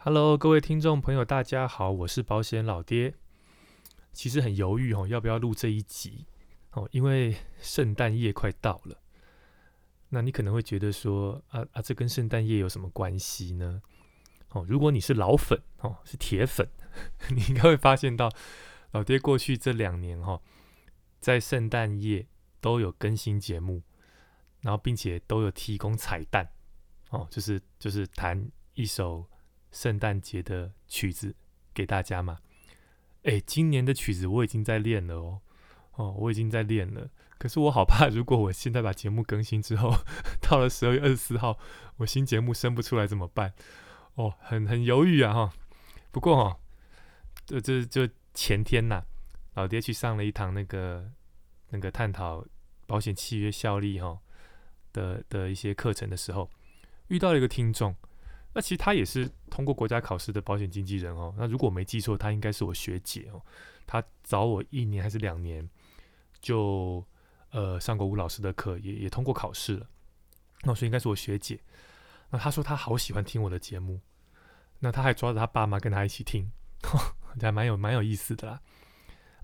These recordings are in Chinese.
Hello，各位听众朋友，大家好，我是保险老爹。其实很犹豫哦，要不要录这一集哦？因为圣诞夜快到了。那你可能会觉得说，啊啊，这跟圣诞夜有什么关系呢？哦，如果你是老粉哦，是铁粉，你应该会发现到老爹过去这两年哈，在圣诞夜都有更新节目，然后并且都有提供彩蛋哦，就是就是弹一首。圣诞节的曲子给大家嘛？哎，今年的曲子我已经在练了哦，哦，我已经在练了。可是我好怕，如果我现在把节目更新之后，到了十二月二十四号，我新节目生不出来怎么办？哦，很很犹豫啊哈。不过哈，这这就前天呐，老爹去上了一堂那个那个探讨保险契约效力哈的的一些课程的时候，遇到了一个听众。那其实他也是通过国家考试的保险经纪人哦。那如果我没记错，他应该是我学姐哦。他早我一年还是两年，就呃上过吴老师的课，也也通过考试了。那所以应该是我学姐。那他说他好喜欢听我的节目，那他还抓着他爸妈跟他一起听，还蛮有蛮有意思的啦。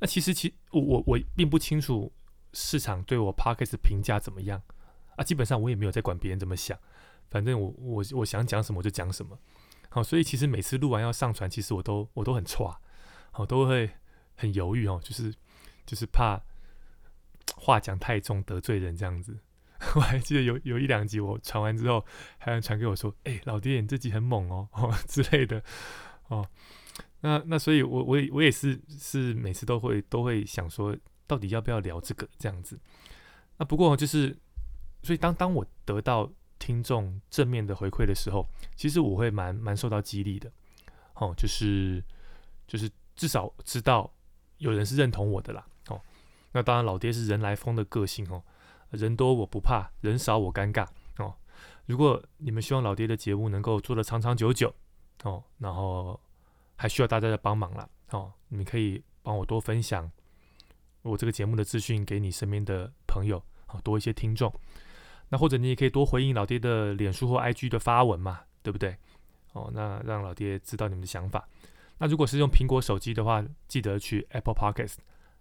那其实其我我我并不清楚市场对我 p o c k e t 评价怎么样啊，基本上我也没有在管别人怎么想。反正我我我想讲什么就讲什么，好，所以其实每次录完要上传，其实我都我都很差，好，都会很犹豫哦，就是就是怕话讲太重得罪人这样子。我还记得有有一两集我传完之后，还有人传给我说：“哎，老爹，你这集很猛哦，哦之类的。”哦，那那所以，我我也我也是是每次都会都会想说，到底要不要聊这个这样子。那不过就是，所以当当我得到。听众正面的回馈的时候，其实我会蛮蛮受到激励的，哦，就是就是至少知道有人是认同我的啦，哦，那当然老爹是人来疯的个性哦，人多我不怕，人少我尴尬哦。如果你们希望老爹的节目能够做得长长久久哦，然后还需要大家的帮忙啦，哦，你可以帮我多分享我这个节目的资讯给你身边的朋友，好多一些听众。那或者你也可以多回应老爹的脸书或 IG 的发文嘛，对不对？哦，那让老爹知道你们的想法。那如果是用苹果手机的话，记得去 Apple Podcast，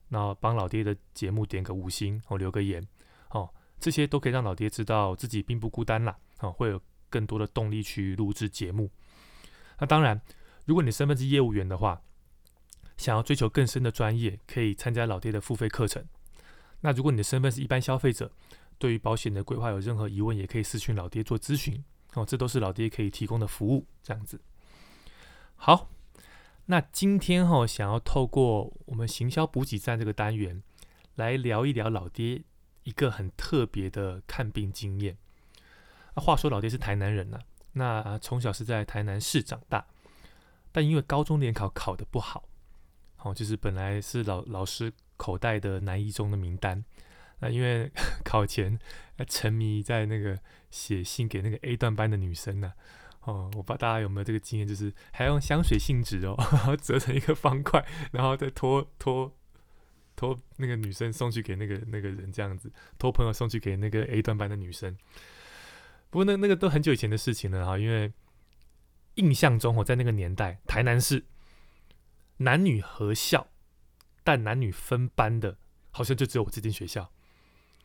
那帮老爹的节目点个五星或留个言，哦，这些都可以让老爹知道自己并不孤单啦，哦，会有更多的动力去录制节目。那当然，如果你身份是业务员的话，想要追求更深的专业，可以参加老爹的付费课程。那如果你的身份是一般消费者，对于保险的规划有任何疑问，也可以私讯老爹做咨询哦，这都是老爹可以提供的服务。这样子，好，那今天哈想要透过我们行销补给站这个单元来聊一聊老爹一个很特别的看病经验。那话说老爹是台南人呐，那从小是在台南市长大，但因为高中联考考得不好，哦，就是本来是老老师口袋的南一中的名单。那因为 考前沉迷在那个写信给那个 A 段班的女生呢，哦，我不知道大家有没有这个经验，就是还用香水信纸哦，折成一个方块，然后再托托托那个女生送去给那个那个人这样子，托朋友送去给那个 A 段班的女生。不过那那个都很久以前的事情了哈，因为印象中我在那个年代，台南市男女合校，但男女分班的，好像就只有我这间学校。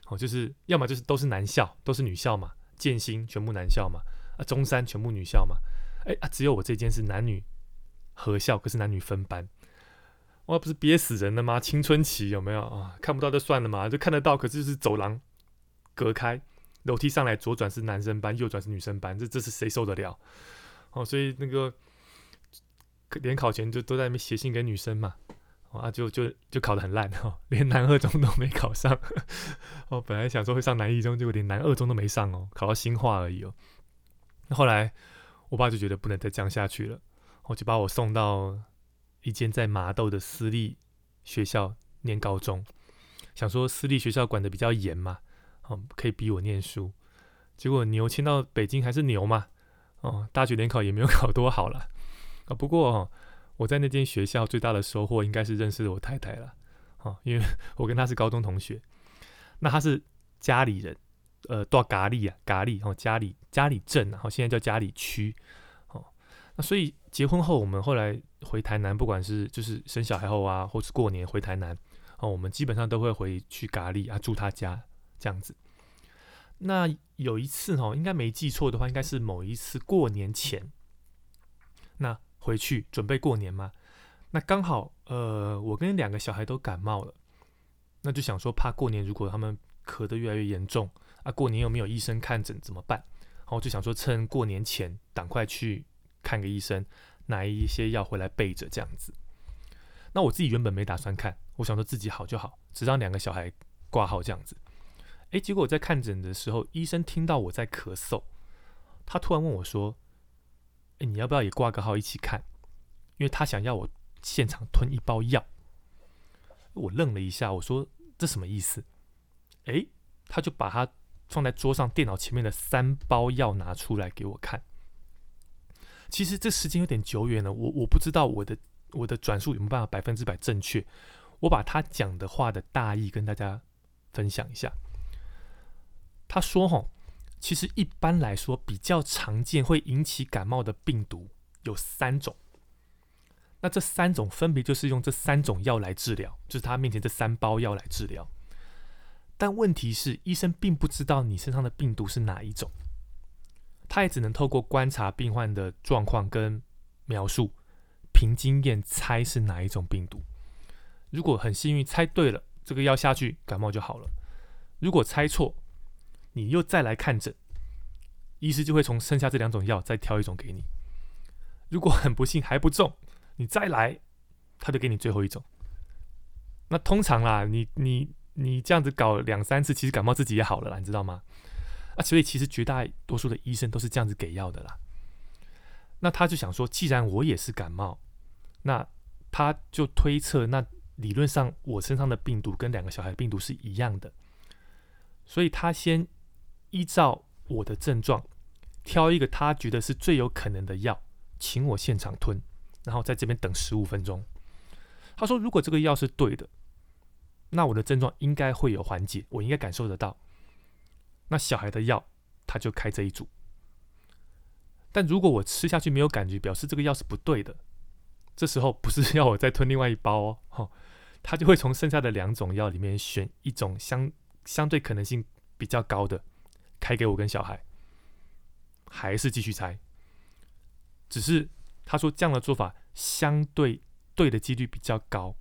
哦，就是要么就是都是男校，都是女校嘛，建新全部男校嘛，啊中山全部女校嘛，哎啊只有我这间是男女合校，可是男女分班，哇不是憋死人了吗？青春期有没有啊？看不到就算了嘛，就看得到，可是就是走廊隔开，楼梯上来左转是男生班，右转是女生班，这这是谁受得了？哦，所以那个联考前就都在那边写信给女生嘛。啊，就就就考得很烂哦，连南二中都没考上。哦，本来想说会上南一中，结果连南二中都没上哦，考到新化而已哦。后来我爸就觉得不能再这样下去了，我就把我送到一间在麻豆的私立学校念高中，想说私立学校管的比较严嘛，哦，可以逼我念书。结果牛迁到北京还是牛嘛，哦，大学联考也没有 考多好了啊。不过。我在那间学校最大的收获应该是认识了我太太了，哦，因为 我跟她是高中同学。那她是家里人，呃，到咖喱啊，咖喱哦，家里家里镇，然后现在叫家里区，哦，那所以结婚后，我们后来回台南，不管是就是生小孩后啊，或是过年回台南，哦，我们基本上都会回去咖喱啊，住他家这样子。那有一次哦，应该没记错的话，应该是某一次过年前，那回去准备过年嘛。那刚好呃，我跟两个小孩都感冒了，那就想说怕过年如果他们咳得越来越严重啊，过年又没有医生看诊怎么办？然后就想说趁过年前赶快去。看个医生，拿一些药回来备着，这样子。那我自己原本没打算看，我想说自己好就好，只让两个小孩挂号这样子。诶，结果我在看诊的时候，医生听到我在咳嗽，他突然问我说：“你要不要也挂个号一起看？”因为他想要我现场吞一包药。我愣了一下，我说：“这什么意思？”诶，他就把他放在桌上电脑前面的三包药拿出来给我看。其实这时间有点久远了，我我不知道我的我的转述有没有办法百分之百正确。我把他讲的话的大意跟大家分享一下。他说：“吼，其实一般来说比较常见会引起感冒的病毒有三种。那这三种分别就是用这三种药来治疗，就是他面前这三包药来治疗。但问题是，医生并不知道你身上的病毒是哪一种。”他也只能透过观察病患的状况跟描述，凭经验猜是哪一种病毒。如果很幸运猜对了，这个药下去感冒就好了；如果猜错，你又再来看诊，医师就会从剩下这两种药再挑一种给你。如果很不幸还不中，你再来，他就给你最后一种。那通常啦，你你你这样子搞两三次，其实感冒自己也好了啦，你知道吗？啊，所以其实绝大多数的医生都是这样子给药的啦。那他就想说，既然我也是感冒，那他就推测，那理论上我身上的病毒跟两个小孩病毒是一样的，所以他先依照我的症状，挑一个他觉得是最有可能的药，请我现场吞，然后在这边等十五分钟。他说，如果这个药是对的，那我的症状应该会有缓解，我应该感受得到。那小孩的药，他就开这一组。但如果我吃下去没有感觉，表示这个药是不对的。这时候不是要我再吞另外一包哦，他就会从剩下的两种药里面选一种相相对可能性比较高的，开给我跟小孩，还是继续猜。只是他说这样的做法相对对的几率比较高，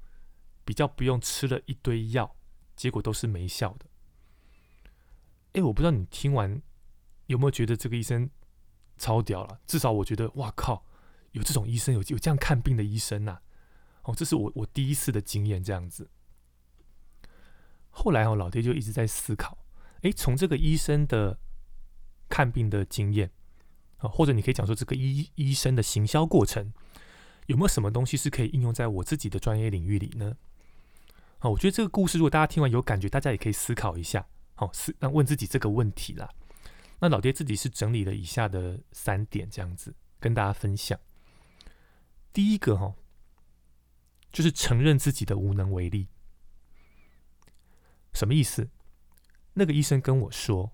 比较不用吃了一堆药，结果都是没效的。哎，我不知道你听完有没有觉得这个医生超屌了？至少我觉得，哇靠，有这种医生，有有这样看病的医生呐！哦，这是我我第一次的经验，这样子。后来哦，老爹就一直在思考，哎，从这个医生的看病的经验啊，或者你可以讲说这个医医生的行销过程，有没有什么东西是可以应用在我自己的专业领域里呢？啊，我觉得这个故事，如果大家听完有感觉，大家也可以思考一下。好，是那问自己这个问题啦。那老爹自己是整理了以下的三点，这样子跟大家分享。第一个哈，就是承认自己的无能为力。什么意思？那个医生跟我说，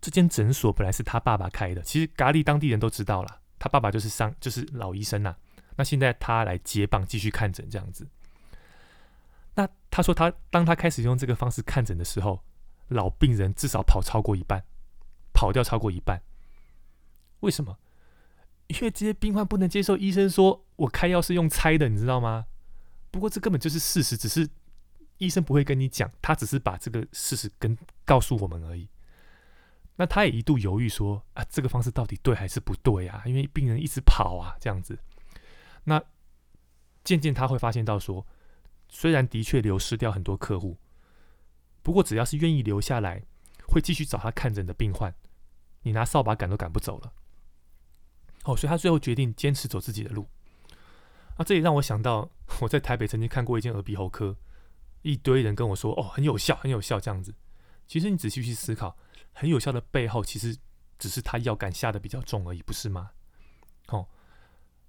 这间诊所本来是他爸爸开的，其实咖喱当地人都知道了，他爸爸就是上就是老医生呐。那现在他来接棒继续看诊，这样子。那他说他当他开始用这个方式看诊的时候。老病人至少跑超过一半，跑掉超过一半。为什么？因为这些病患不能接受医生说我开药是用猜的，你知道吗？不过这根本就是事实，只是医生不会跟你讲，他只是把这个事实跟告诉我们而已。那他也一度犹豫说啊，这个方式到底对还是不对啊？因为病人一直跑啊，这样子。那渐渐他会发现到说，虽然的确流失掉很多客户。不过，只要是愿意留下来，会继续找他看诊的病患，你拿扫把赶都赶不走了。哦，所以他最后决定坚持走自己的路。啊，这也让我想到，我在台北曾经看过一间耳鼻喉科，一堆人跟我说：“哦，很有效，很有效。”这样子，其实你仔细去思考，很有效的背后，其实只是他药感下的比较重而已，不是吗？哦，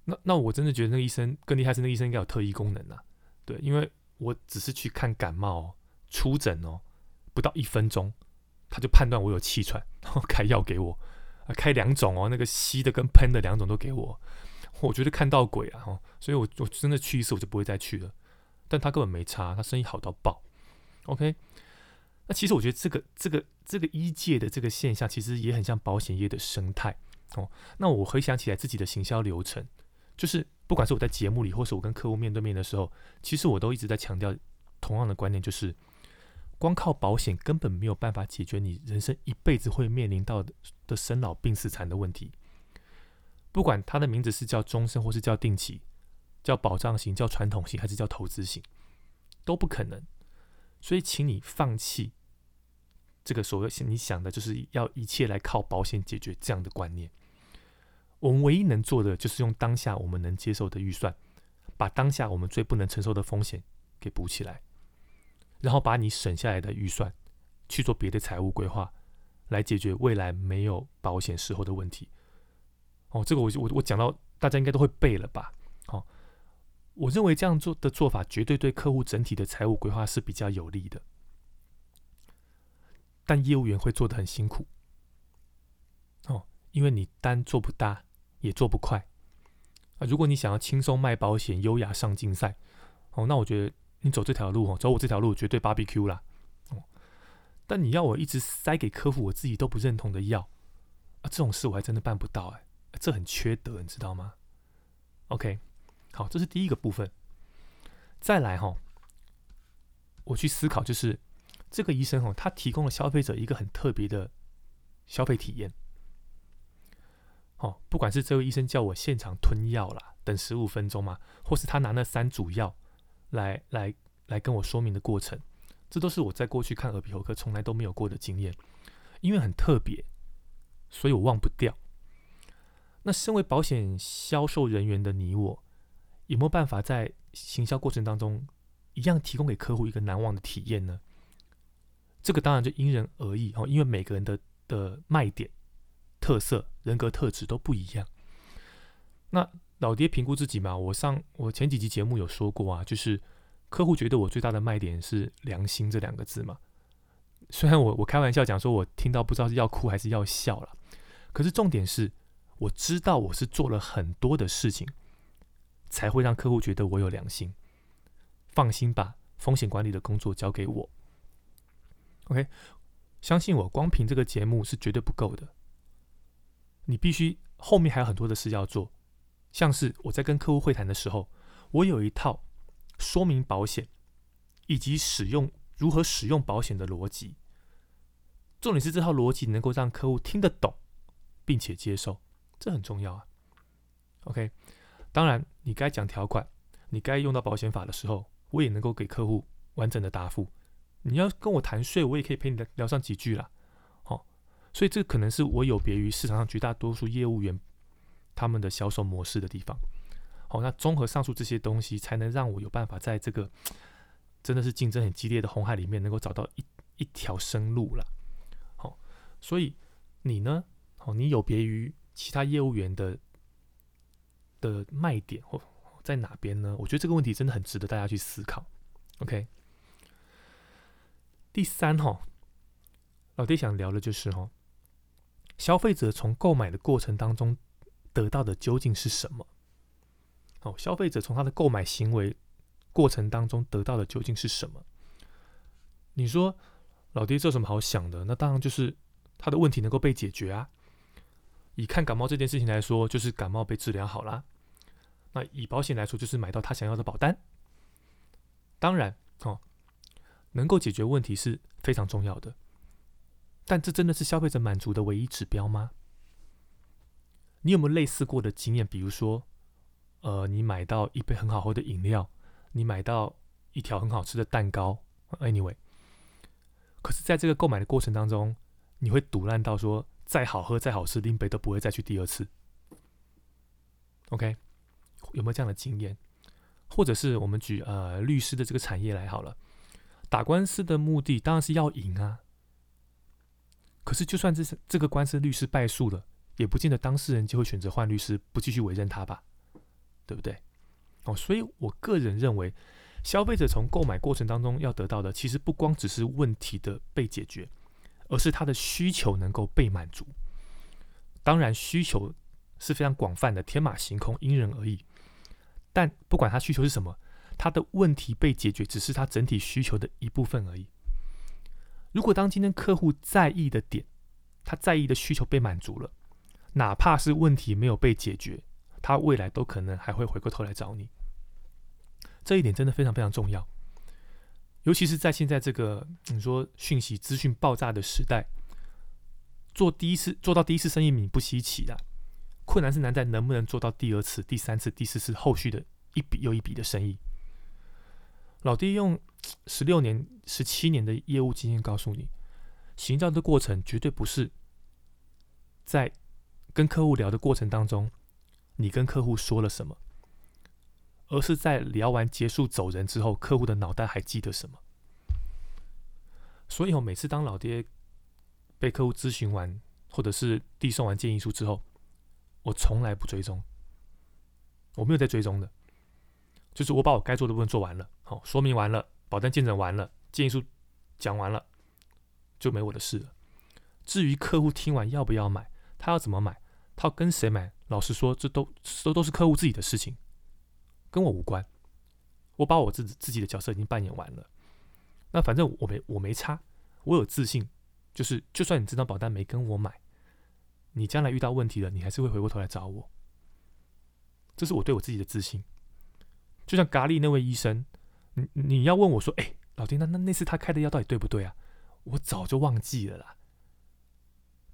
那那我真的觉得那个医生更厉害，是那个医生应该有特异功能啊。对，因为我只是去看感冒，出诊哦。不到一分钟，他就判断我有气喘，然 后开药给我。开两种哦，那个吸的跟喷的两种都给我，我觉得看到鬼啊！哦，所以我我真的去一次我就不会再去了。但他根本没差，他生意好到爆。OK，那其实我觉得这个这个这个一界的这个现象，其实也很像保险业的生态哦。那我回想起来自己的行销流程，就是不管是我在节目里，或是我跟客户面对面的时候，其实我都一直在强调同样的观念，就是光靠保险根本没有办法解决你人生一辈子会面临到的生老病死残的问题。不管它的名字是叫终身，或是叫定期。叫保障型，叫传统型，还是叫投资型，都不可能。所以，请你放弃这个所谓你想的，就是要一切来靠保险解决这样的观念。我们唯一能做的，就是用当下我们能接受的预算，把当下我们最不能承受的风险给补起来，然后把你省下来的预算去做别的财务规划，来解决未来没有保险时候的问题。哦，这个我我我讲到，大家应该都会背了吧？我认为这样做的做法绝对对客户整体的财务规划是比较有利的，但业务员会做的很辛苦哦，因为你单做不大，也做不快啊。如果你想要轻松卖保险、优雅上竞赛哦，那我觉得你走这条路哦，走我这条路绝对 BBQ 啦哦。但你要我一直塞给客户我自己都不认同的药啊，这种事我还真的办不到哎，这很缺德，你知道吗？OK。好，这是第一个部分。再来哈，我去思考，就是这个医生哈，他提供了消费者一个很特别的消费体验。哦，不管是这位医生叫我现场吞药啦，等十五分钟嘛，或是他拿那三组药来来来跟我说明的过程，这都是我在过去看耳鼻喉科从来都没有过的经验，因为很特别，所以我忘不掉。那身为保险销售人员的你我。有没有办法在行销过程当中，一样提供给客户一个难忘的体验呢？这个当然就因人而异哦，因为每个人的的卖点、特色、人格特质都不一样。那老爹评估自己嘛，我上我前几集节目有说过啊，就是客户觉得我最大的卖点是良心这两个字嘛。虽然我我开玩笑讲说，我听到不知道是要哭还是要笑了，可是重点是，我知道我是做了很多的事情。才会让客户觉得我有良心，放心把风险管理的工作交给我。OK，相信我，光凭这个节目是绝对不够的。你必须后面还有很多的事要做，像是我在跟客户会谈的时候，我有一套说明保险以及使用如何使用保险的逻辑。重点是这套逻辑能够让客户听得懂，并且接受，这很重要啊。OK。当然，你该讲条款，你该用到保险法的时候，我也能够给客户完整的答复。你要跟我谈税，我也可以陪你聊上几句啦。好，所以这可能是我有别于市场上绝大多数业务员他们的销售模式的地方。好，那综合上述这些东西，才能让我有办法在这个真的是竞争很激烈的红海里面，能够找到一一条生路了。好，所以你呢？好，你有别于其他业务员的。的卖点或在哪边呢？我觉得这个问题真的很值得大家去思考。OK，第三哈，老爹想聊的就是哈，消费者从购买的过程当中得到的究竟是什么？哦，消费者从他的购买行为过程当中得到的究竟是什么？你说老爹这有什么好想的？那当然就是他的问题能够被解决啊。以看感冒这件事情来说，就是感冒被治疗好了。那以保险来说，就是买到他想要的保单。当然，哦，能够解决问题是非常重要的。但这真的是消费者满足的唯一指标吗？你有没有类似过的经验？比如说，呃，你买到一杯很好喝的饮料，你买到一条很好吃的蛋糕，anyway，可是在这个购买的过程当中，你会堵烂到说。再好喝、再好吃，林北都不会再去第二次。OK，有没有这样的经验？或者是我们举呃律师的这个产业来好了，打官司的目的当然是要赢啊。可是就算这是这个官司律师败诉了，也不见得当事人就会选择换律师，不继续委任他吧？对不对？哦，所以我个人认为，消费者从购买过程当中要得到的，其实不光只是问题的被解决。而是他的需求能够被满足，当然需求是非常广泛的，天马行空，因人而异。但不管他需求是什么，他的问题被解决，只是他整体需求的一部分而已。如果当今天客户在意的点，他在意的需求被满足了，哪怕是问题没有被解决，他未来都可能还会回过头来找你。这一点真的非常非常重要，尤其是在现在这个你说讯息资讯爆炸的时代，做第一次做到第一次生意你不稀奇的，困难是难在能不能做到第二次、第三次、第四次后续的一笔又一笔的生意。老弟用十六年、十七年的业务经验告诉你，行销的过程绝对不是在跟客户聊的过程当中，你跟客户说了什么。而是在聊完结束走人之后，客户的脑袋还记得什么？所以，我每次当老爹被客户咨询完，或者是递送完建议书之后，我从来不追踪，我没有在追踪的，就是我把我该做的部分做完了，好，说明完了，保单见证完了，建议书讲完了，就没我的事了。至于客户听完要不要买，他要怎么买，他要跟谁买，老实说，这都都都是客户自己的事情。跟我无关，我把我自己自己的角色已经扮演完了。那反正我没我没差，我有自信，就是就算你这张保单没跟我买，你将来遇到问题了，你还是会回过头来找我。这是我对我自己的自信。就像咖喱那位医生，你你要问我说，哎，老丁，那那那次他开的药到底对不对啊？我早就忘记了啦。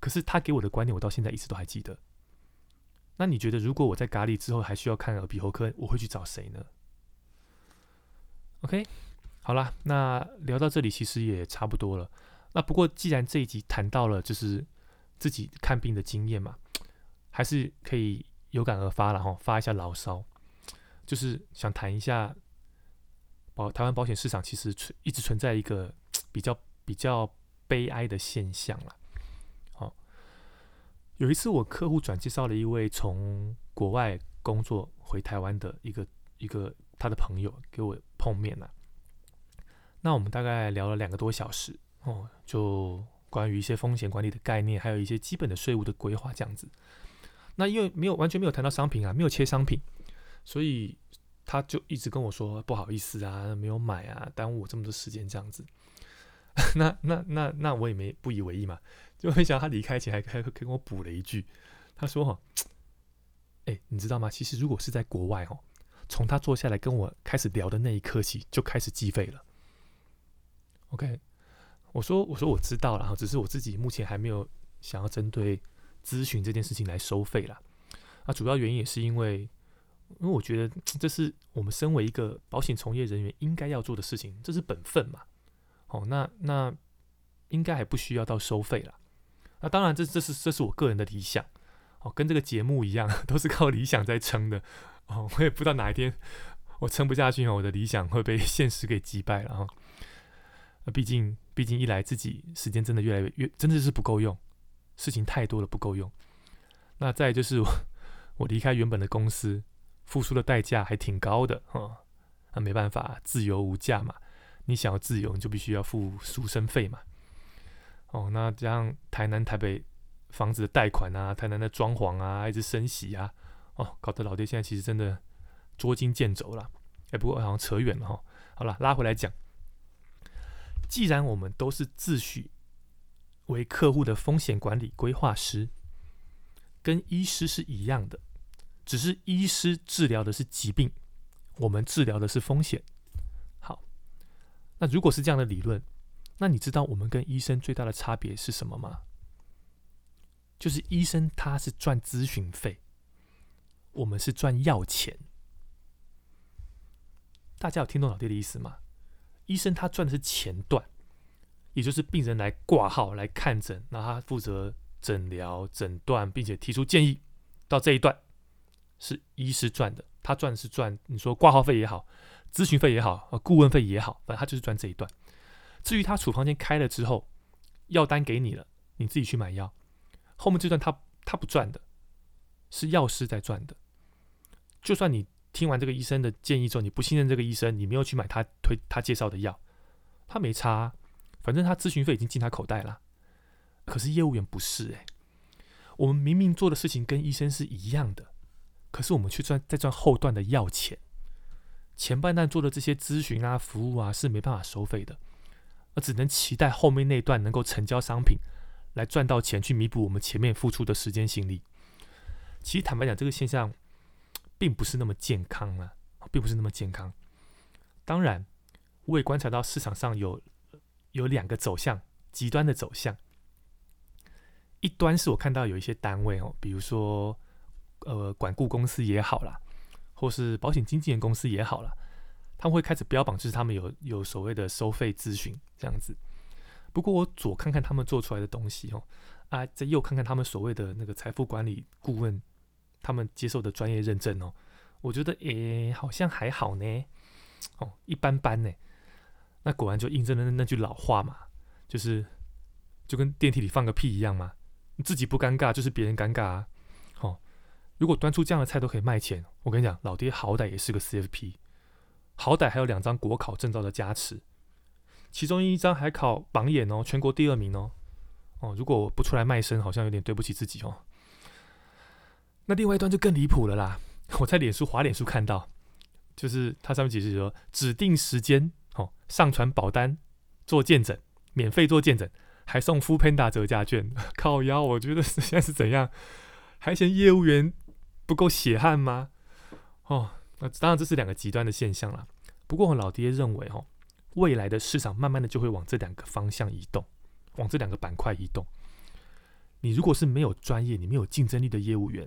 可是他给我的观念，我到现在一直都还记得。那你觉得，如果我在咖喱之后还需要看耳鼻喉科，我会去找谁呢？OK，好了，那聊到这里其实也差不多了。那不过既然这一集谈到了就是自己看病的经验嘛，还是可以有感而发了哈，发一下牢骚，就是想谈一下保台湾保险市场其实存一直存在一个比较比较悲哀的现象了。有一次，我客户转介绍了一位从国外工作回台湾的一个一个他的朋友给我碰面了。那我们大概聊了两个多小时哦，就关于一些风险管理的概念，还有一些基本的税务的规划这样子。那因为没有完全没有谈到商品啊，没有切商品，所以他就一直跟我说不好意思啊，没有买啊，耽误我这么多时间这样子。那那那那我也没不以为意嘛。就没想到他离开前还还跟我补了一句，他说：“哈，哎，你知道吗？其实如果是在国外哦，从他坐下来跟我开始聊的那一刻起，就开始计费了。”OK，我说我说我知道了，只是我自己目前还没有想要针对咨询这件事情来收费啦。啊，主要原因也是因为，因为我觉得这是我们身为一个保险从业人员应该要做的事情，这是本分嘛。哦，那那应该还不需要到收费了。那当然，这这是这是我个人的理想，哦，跟这个节目一样，都是靠理想在撑的，哦，我也不知道哪一天我撑不下去哦，我的理想会被现实给击败了哈。那毕竟，毕竟一来自己时间真的越来越越，真的是不够用，事情太多了不够用。那再就是我我离开原本的公司，付出的代价还挺高的哈。那没办法，自由无价嘛，你想要自由，你就必须要付赎身费嘛。哦，那这样台南、台北房子的贷款啊，台南的装潢啊，一直升息啊，哦，搞得老爹现在其实真的捉襟见肘了。哎，不过好像扯远了哈。好了，拉回来讲，既然我们都是自诩为客户的风险管理规划师，跟医师是一样的，只是医师治疗的是疾病，我们治疗的是风险。好，那如果是这样的理论。那你知道我们跟医生最大的差别是什么吗？就是医生他是赚咨询费，我们是赚药钱。大家有听懂老爹的意思吗？医生他赚的是前段，也就是病人来挂号来看诊，那他负责诊疗、诊断，并且提出建议，到这一段是医师赚的，他赚的是赚你说挂号费也好，咨询费也好，呃，顾问费也好，反正他就是赚这一段。至于他处方间开了之后，药单给你了，你自己去买药。后面这段他他不赚的，是药师在赚的。就算你听完这个医生的建议之后，你不信任这个医生，你没有去买他推他介绍的药，他没差，反正他咨询费已经进他口袋了。可是业务员不是诶，我们明明做的事情跟医生是一样的，可是我们却赚在赚后段的药钱。前半段做的这些咨询啊、服务啊是没办法收费的，而只能期待后面那段能够成交商品，来赚到钱去弥补我们前面付出的时间心力。其实坦白讲，这个现象并不是那么健康啊，并不是那么健康。当然，我也观察到市场上有有两个走向，极端的走向。一端是我看到有一些单位哦，比如说呃管顾公司也好啦，或是保险经纪人公司也好啦，他们会开始标榜，就是他们有有所谓的收费咨询这样子。不过我左看看他们做出来的东西哦，啊，再右看看他们所谓的那个财富管理顾问，他们接受的专业认证哦，我觉得诶好像还好呢，哦一般般呢。那果然就印证了那句老话嘛，就是就跟电梯里放个屁一样嘛。你自己不尴尬，就是别人尴尬啊！哦，如果端出这样的菜都可以卖钱，我跟你讲，老爹好歹也是个 CFP，好歹还有两张国考证照的加持，其中一张还考榜眼哦，全国第二名哦。哦，如果我不出来卖身，好像有点对不起自己哦。那另外一段就更离谱了啦！我在脸书滑脸书看到，就是它上面解释说，指定时间哦，上传保单做见证，免费做见证。还送 Full Panda 折价券，靠腰，我觉得现在是怎样？还嫌业务员不够血汗吗？哦，那当然这是两个极端的现象了。不过我老爹认为，哦，未来的市场慢慢的就会往这两个方向移动，往这两个板块移动。你如果是没有专业、你没有竞争力的业务员，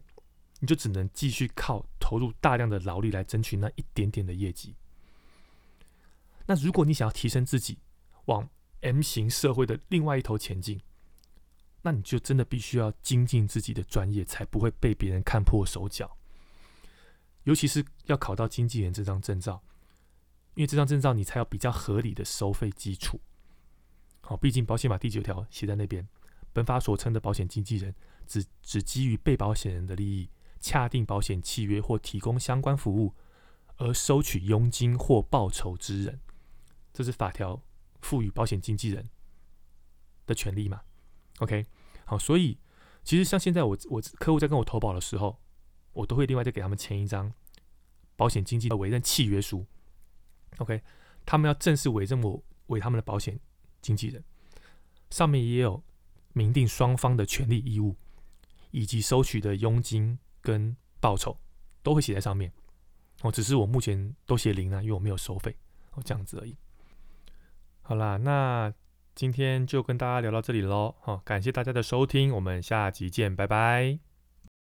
你就只能继续靠投入大量的劳力来争取那一点点的业绩。那如果你想要提升自己，往 M 型社会的另外一头前进，那你就真的必须要精进自己的专业，才不会被别人看破手脚。尤其是要考到经纪人这张证照，因为这张证照你才有比较合理的收费基础。好，毕竟保险法第九条写在那边，本法所称的保险经纪人，只只基于被保险人的利益，洽定保险契约或提供相关服务而收取佣金或报酬之人。这是法条。赋予保险经纪人的权利嘛？OK，好，所以其实像现在我我客户在跟我投保的时候，我都会另外再给他们签一张保险经纪的委任契约书。OK，他们要正式委任我为他们的保险经纪人，上面也有明定双方的权利义务，以及收取的佣金跟报酬都会写在上面。哦，只是我目前都写零啊，因为我没有收费，哦，这样子而已。好啦，那今天就跟大家聊到这里喽，好，感谢大家的收听，我们下集见，拜拜。